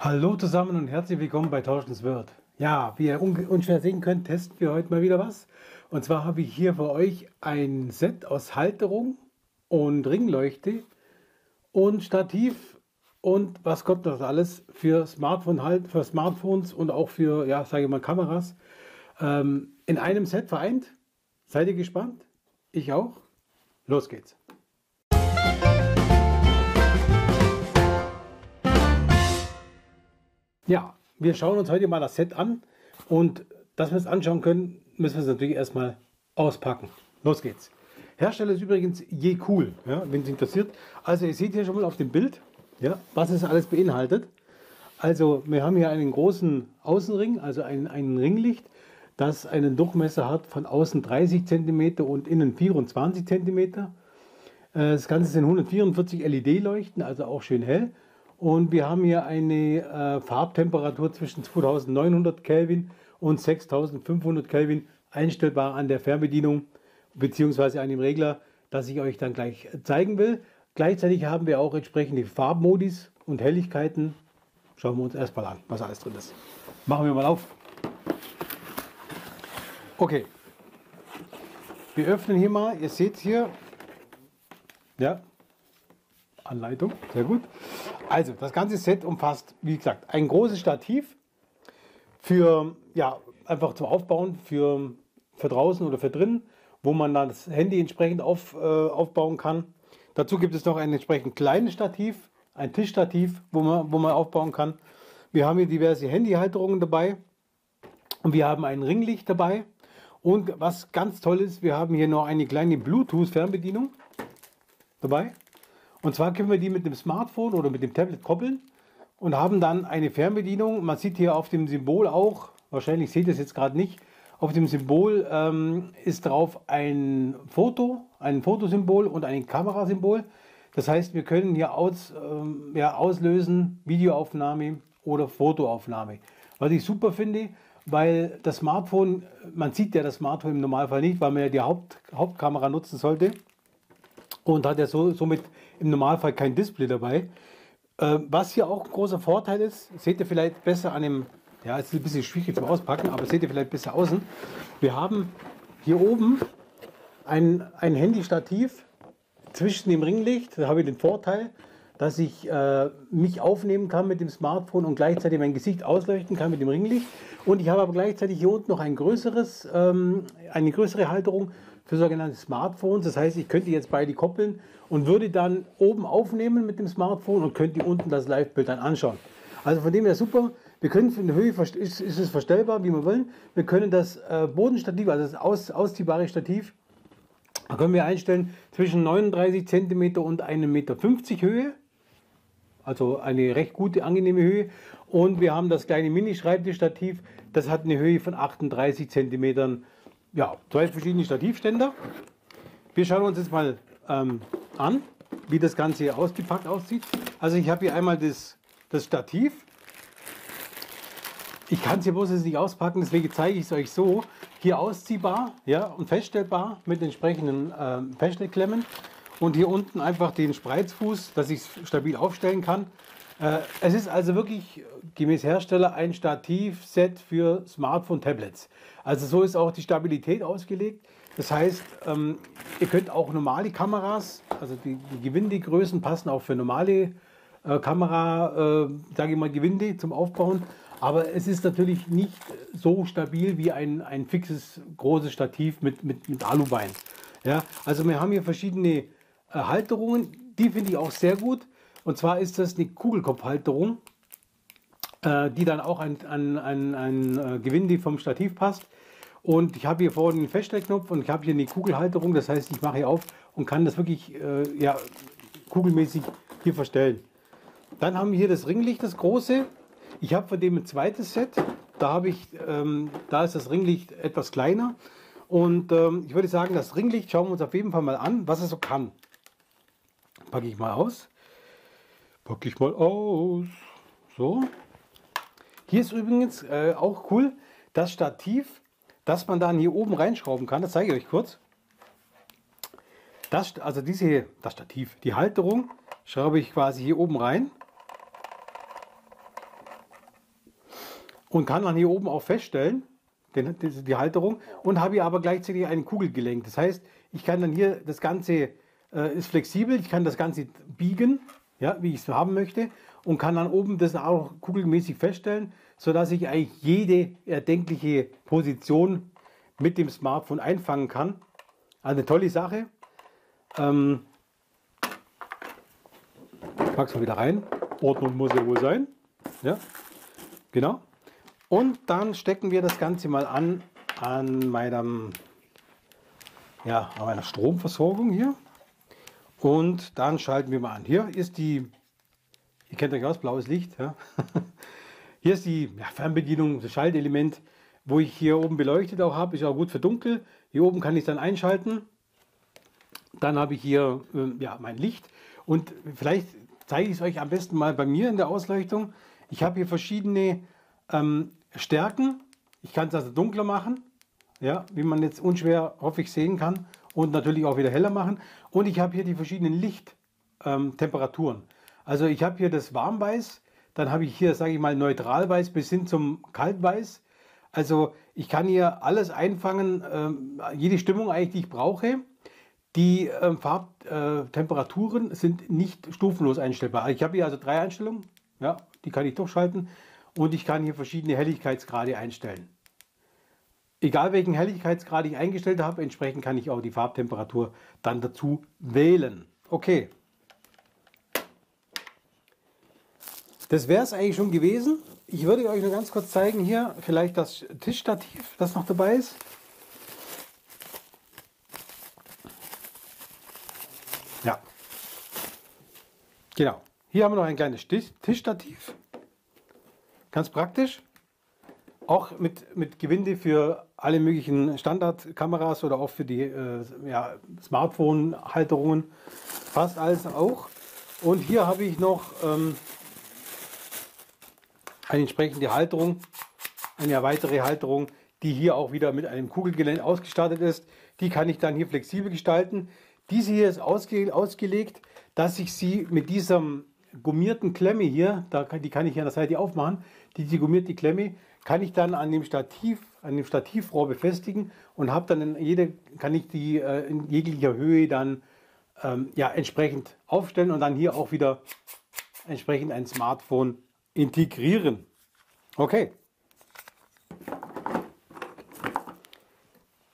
Hallo zusammen und herzlich willkommen bei Tauschens Wirt. Ja, wie ihr unschwer sehen könnt, testen wir heute mal wieder was. Und zwar habe ich hier für euch ein Set aus Halterung und Ringleuchte und Stativ und was kommt das alles für Smartphone halt, für Smartphones und auch für, ja, sage ich mal, Kameras ähm, in einem Set vereint. Seid ihr gespannt? Ich auch. Los geht's. Ja, wir schauen uns heute mal das Set an und dass wir es anschauen können, müssen wir es natürlich erstmal auspacken. Los geht's. Hersteller ist übrigens je cool, ja, wenn es interessiert. Also ihr seht hier schon mal auf dem Bild, ja, was es alles beinhaltet. Also wir haben hier einen großen Außenring, also ein, ein Ringlicht, das einen Durchmesser hat von außen 30 cm und innen 24 cm. Äh, das Ganze sind 144 LED-Leuchten, also auch schön hell. Und wir haben hier eine äh, Farbtemperatur zwischen 2900 Kelvin und 6500 Kelvin einstellbar an der Fernbedienung bzw. an dem Regler, das ich euch dann gleich zeigen will. Gleichzeitig haben wir auch entsprechende Farbmodis und Helligkeiten. Schauen wir uns erstmal an, was alles drin ist. Machen wir mal auf. Okay. Wir öffnen hier mal, ihr seht hier, ja, Anleitung, sehr gut. Also, das ganze Set umfasst, wie gesagt, ein großes Stativ für, ja, einfach zum Aufbauen, für, für draußen oder für drinnen, wo man dann das Handy entsprechend auf, äh, aufbauen kann. Dazu gibt es noch ein entsprechend kleines Stativ, ein Tischstativ, wo man, wo man aufbauen kann. Wir haben hier diverse Handyhalterungen dabei und wir haben ein Ringlicht dabei. Und was ganz toll ist, wir haben hier noch eine kleine Bluetooth-Fernbedienung dabei. Und zwar können wir die mit dem Smartphone oder mit dem Tablet koppeln und haben dann eine Fernbedienung. Man sieht hier auf dem Symbol auch, wahrscheinlich seht ihr es jetzt gerade nicht, auf dem Symbol ähm, ist drauf ein Foto, ein Fotosymbol und ein Kamerasymbol. Das heißt, wir können hier aus, ähm, ja, auslösen, Videoaufnahme oder Fotoaufnahme. Was ich super finde, weil das Smartphone, man sieht ja das Smartphone im Normalfall nicht, weil man ja die Haupt, Hauptkamera nutzen sollte und hat ja so, somit im Normalfall kein Display dabei. Äh, was hier auch ein großer Vorteil ist, seht ihr vielleicht besser an dem, ja, ist ein bisschen schwierig zum Auspacken, aber seht ihr vielleicht besser außen. Wir haben hier oben ein, ein Handy-Stativ zwischen dem Ringlicht. Da habe ich den Vorteil, dass ich äh, mich aufnehmen kann mit dem Smartphone und gleichzeitig mein Gesicht ausleuchten kann mit dem Ringlicht. Und ich habe aber gleichzeitig hier unten noch ein größeres, ähm, eine größere Halterung für sogenannte Smartphones. Das heißt, ich könnte jetzt beide koppeln und würde dann oben aufnehmen mit dem Smartphone und könnte unten das Live-Bild dann anschauen. Also von dem her super. Wir können in der Höhe ist, ist es verstellbar, wie wir wollen. Wir können das äh, Bodenstativ, also das aus, ausziehbare Stativ, da können wir einstellen zwischen 39 cm und 1,50 Meter Höhe. Also eine recht gute, angenehme Höhe. Und wir haben das kleine Mini-Schreibtischstativ, das hat eine Höhe von 38 cm ja, zwei verschiedene Stativständer. Wir schauen uns jetzt mal ähm, an, wie das Ganze hier ausgepackt aussieht. Also ich habe hier einmal das, das Stativ. Ich kann es hier bloß jetzt nicht auspacken, deswegen zeige ich es euch so. Hier ausziehbar ja, und feststellbar mit entsprechenden ähm, Feststellklemmen. Und hier unten einfach den Spreizfuß, dass ich es stabil aufstellen kann. Äh, es ist also wirklich gemäß Hersteller ein Stativset für Smartphone-Tablets. Also so ist auch die Stabilität ausgelegt. Das heißt, ähm, ihr könnt auch normale Kameras, also die, die Gewindegrößen passen auch für normale äh, Kamera, äh, sage ich mal, Gewinde zum Aufbauen. Aber es ist natürlich nicht so stabil wie ein, ein fixes großes Stativ mit, mit, mit Alubein. Ja, also wir haben hier verschiedene Halterungen, die finde ich auch sehr gut. Und zwar ist das eine Kugelkopfhalterung, äh, die dann auch an, an, an ein äh, Gewinde vom Stativ passt. Und ich habe hier vorne einen Feststellknopf und ich habe hier eine Kugelhalterung. Das heißt, ich mache hier auf und kann das wirklich äh, ja, kugelmäßig hier verstellen. Dann haben wir hier das Ringlicht, das große. Ich habe von dem ein zweites Set. Da, habe ich, ähm, da ist das Ringlicht etwas kleiner. Und ähm, ich würde sagen, das Ringlicht schauen wir uns auf jeden Fall mal an, was es so kann. Packe ich mal aus. Packe ich mal aus. So. Hier ist übrigens äh, auch cool, das Stativ, das man dann hier oben reinschrauben kann. Das zeige ich euch kurz. Das, also diese, das Stativ, die Halterung schraube ich quasi hier oben rein. und kann dann hier oben auch feststellen, den, die, die Halterung, und habe hier aber gleichzeitig einen Kugelgelenk. Das heißt, ich kann dann hier, das Ganze äh, ist flexibel, ich kann das Ganze biegen, ja, wie ich es haben möchte, und kann dann oben das auch kugelmäßig feststellen, sodass ich eigentlich jede erdenkliche Position mit dem Smartphone einfangen kann. Also eine tolle Sache. Ähm, pack's mal wieder rein. Ordnung muss ja wohl sein. Ja, genau. Und dann stecken wir das Ganze mal an an meinem ja, an meiner Stromversorgung hier. Und dann schalten wir mal an. Hier ist die, ihr kennt euch aus, blaues Licht. Ja. Hier ist die ja, Fernbedienung, das Schaltelement, wo ich hier oben beleuchtet auch habe. Ist auch gut für dunkel. Hier oben kann ich dann einschalten. Dann habe ich hier äh, ja, mein Licht. Und vielleicht zeige ich es euch am besten mal bei mir in der Ausleuchtung. Ich habe hier verschiedene ähm, Stärken. Ich kann es also dunkler machen, ja, wie man jetzt unschwer hoffe ich sehen kann. Und natürlich auch wieder heller machen. Und ich habe hier die verschiedenen Lichttemperaturen. Ähm, also ich habe hier das Warmweiß, dann habe ich hier, sage ich mal, Neutralweiß bis hin zum Kaltweiß. Also ich kann hier alles einfangen, ähm, jede Stimmung eigentlich, die ich brauche. Die ähm, Farbtemperaturen äh, sind nicht stufenlos einstellbar. Ich habe hier also drei Einstellungen, ja, die kann ich durchschalten und ich kann hier verschiedene Helligkeitsgrade einstellen. Egal welchen Helligkeitsgrad ich eingestellt habe, entsprechend kann ich auch die Farbtemperatur dann dazu wählen. Okay. Das wäre es eigentlich schon gewesen. Ich würde euch nur ganz kurz zeigen hier, vielleicht das Tischstativ, das noch dabei ist. Ja. Genau. Hier haben wir noch ein kleines Tischstativ. Ganz praktisch. Auch mit, mit Gewinde für alle möglichen Standardkameras oder auch für die äh, ja, Smartphone-Halterungen. Fast alles auch. Und hier habe ich noch ähm, eine entsprechende Halterung, eine weitere Halterung, die hier auch wieder mit einem Kugelgelenk ausgestattet ist. Die kann ich dann hier flexibel gestalten. Diese hier ist ausge ausgelegt, dass ich sie mit diesem gummierten Klemme hier, da kann, die kann ich hier an der Seite aufmachen, diese gummierte Klemme kann ich dann an dem Stativ, an dem Stativrohr befestigen und habe dann in jede, kann ich die äh, in jeglicher Höhe dann ähm, ja, entsprechend aufstellen und dann hier auch wieder entsprechend ein Smartphone integrieren. Okay.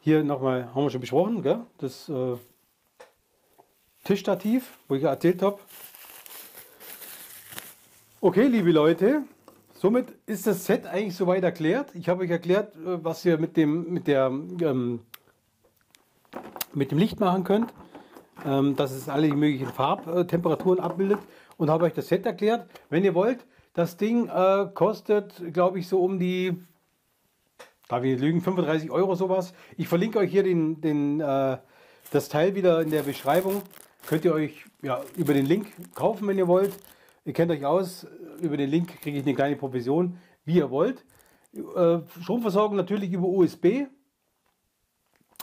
Hier nochmal, haben wir schon besprochen, gell? das äh, Tischstativ, wo ich erzählt habe. Okay, liebe Leute, somit ist das Set eigentlich soweit erklärt. Ich habe euch erklärt, äh, was ihr mit dem, mit der, ähm, mit dem Licht machen könnt, ähm, dass es alle möglichen Farbtemperaturen abbildet und habe euch das Set erklärt. Wenn ihr wollt, das Ding äh, kostet, glaube ich, so um die, ich nicht lügen, 35 Euro sowas. Ich verlinke euch hier den, den, äh, das Teil wieder in der Beschreibung. Könnt ihr euch ja, über den Link kaufen, wenn ihr wollt. Ihr kennt euch aus, über den Link kriege ich eine kleine Provision, wie ihr wollt. Äh, Stromversorgung natürlich über USB.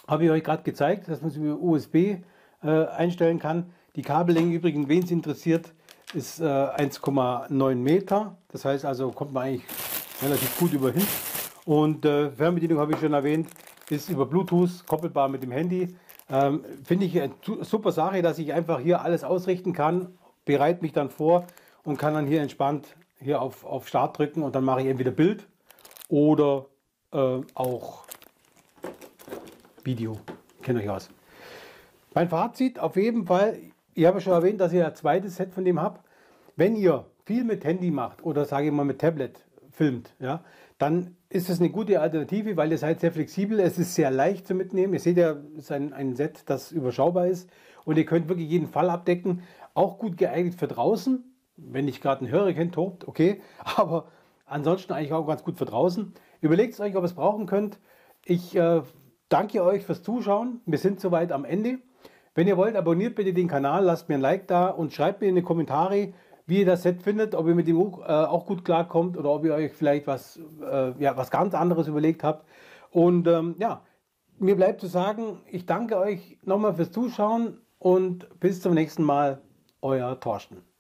Habe ich euch gerade gezeigt, dass man es über USB äh, einstellen kann. Die Kabellänge übrigens, wen es interessiert, ist äh, 1,9 Meter. Das heißt also, kommt man eigentlich relativ gut über hin. Und äh, Fernbedienung habe ich schon erwähnt, ist über Bluetooth koppelbar mit dem Handy. Ähm, Finde ich eine super Sache, dass ich einfach hier alles ausrichten kann, bereite mich dann vor und kann dann hier entspannt hier auf, auf Start drücken und dann mache ich entweder Bild oder äh, auch Video. Kennt euch aus. Mein Fazit auf jeden Fall, ich habe schon erwähnt, dass ich ein zweites Set von dem habe. Wenn ihr viel mit Handy macht oder sage ich mal mit Tablet filmt, ja, dann ist es eine gute Alternative, weil ihr seid sehr flexibel. Es ist sehr leicht zu mitnehmen. Ihr seht ja, es ist ein, ein Set, das überschaubar ist und ihr könnt wirklich jeden Fall abdecken. Auch gut geeignet für draußen, wenn nicht gerade ein Hurricane tobt, okay. Aber ansonsten eigentlich auch ganz gut für draußen. Überlegt euch, ob ihr es brauchen könnt. Ich äh, danke euch fürs Zuschauen. Wir sind soweit am Ende. Wenn ihr wollt, abonniert bitte den Kanal, lasst mir ein Like da und schreibt mir in die Kommentare, wie ihr das Set findet, ob ihr mit dem äh, auch gut klarkommt oder ob ihr euch vielleicht was, äh, ja, was ganz anderes überlegt habt. Und ähm, ja, mir bleibt zu sagen, ich danke euch nochmal fürs Zuschauen und bis zum nächsten Mal, euer Torsten.